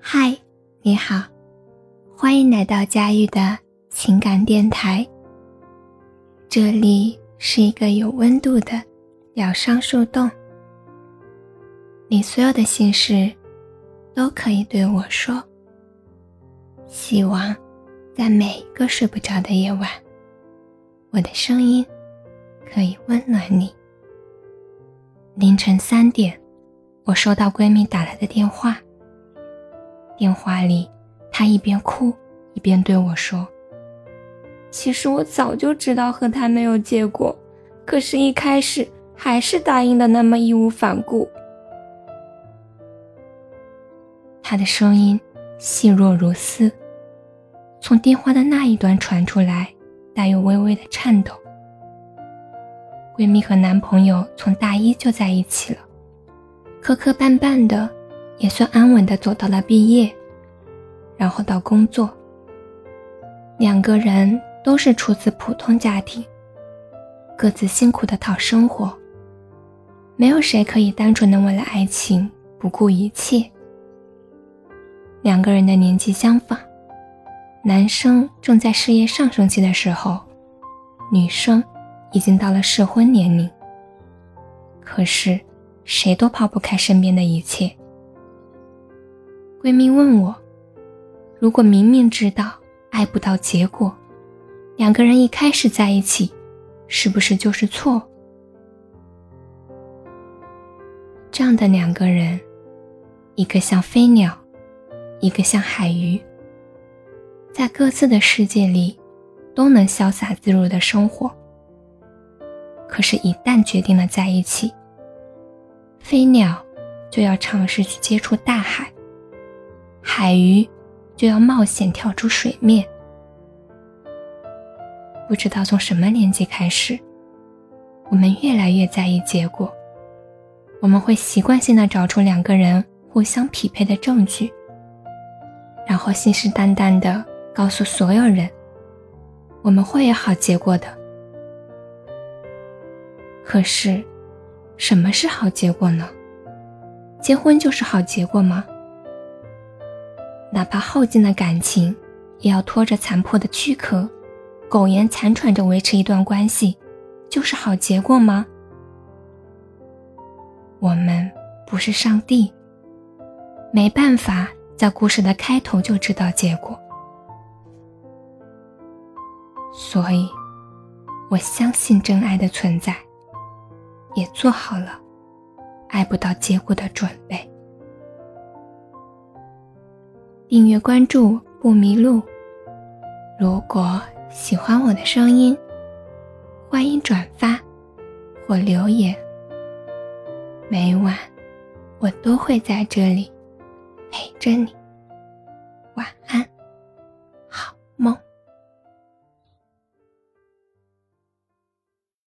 嗨，你好，欢迎来到佳玉的情感电台。这里是一个有温度的疗伤树洞，你所有的心事都可以对我说。希望在每一个睡不着的夜晚，我的声音可以温暖你。凌晨三点，我收到闺蜜打来的电话。电话里，她一边哭一边对我说：“其实我早就知道和他没有结果，可是，一开始还是答应的那么义无反顾。”她的声音细弱如丝，从电话的那一端传出来，带有微微的颤抖。闺蜜和男朋友从大一就在一起了，磕磕绊绊的。也算安稳的走到了毕业，然后到工作。两个人都是出自普通家庭，各自辛苦的讨生活。没有谁可以单纯的为了爱情不顾一切。两个人的年纪相仿，男生正在事业上升期的时候，女生已经到了适婚年龄。可是，谁都抛不开身边的一切。闺蜜问我：“如果明明知道爱不到结果，两个人一开始在一起，是不是就是错？”这样的两个人，一个像飞鸟，一个像海鱼，在各自的世界里都能潇洒自如的生活。可是，一旦决定了在一起，飞鸟就要尝试去接触大海。海鱼就要冒险跳出水面。不知道从什么年纪开始，我们越来越在意结果。我们会习惯性的找出两个人互相匹配的证据，然后信誓旦旦的告诉所有人，我们会有好结果的。可是，什么是好结果呢？结婚就是好结果吗？哪怕耗尽了感情，也要拖着残破的躯壳，苟延残喘着维持一段关系，就是好结果吗？我们不是上帝，没办法在故事的开头就知道结果，所以，我相信真爱的存在，也做好了爱不到结果的准备。订阅关注不迷路。如果喜欢我的声音，欢迎转发或留言。每晚我都会在这里陪着你。晚安。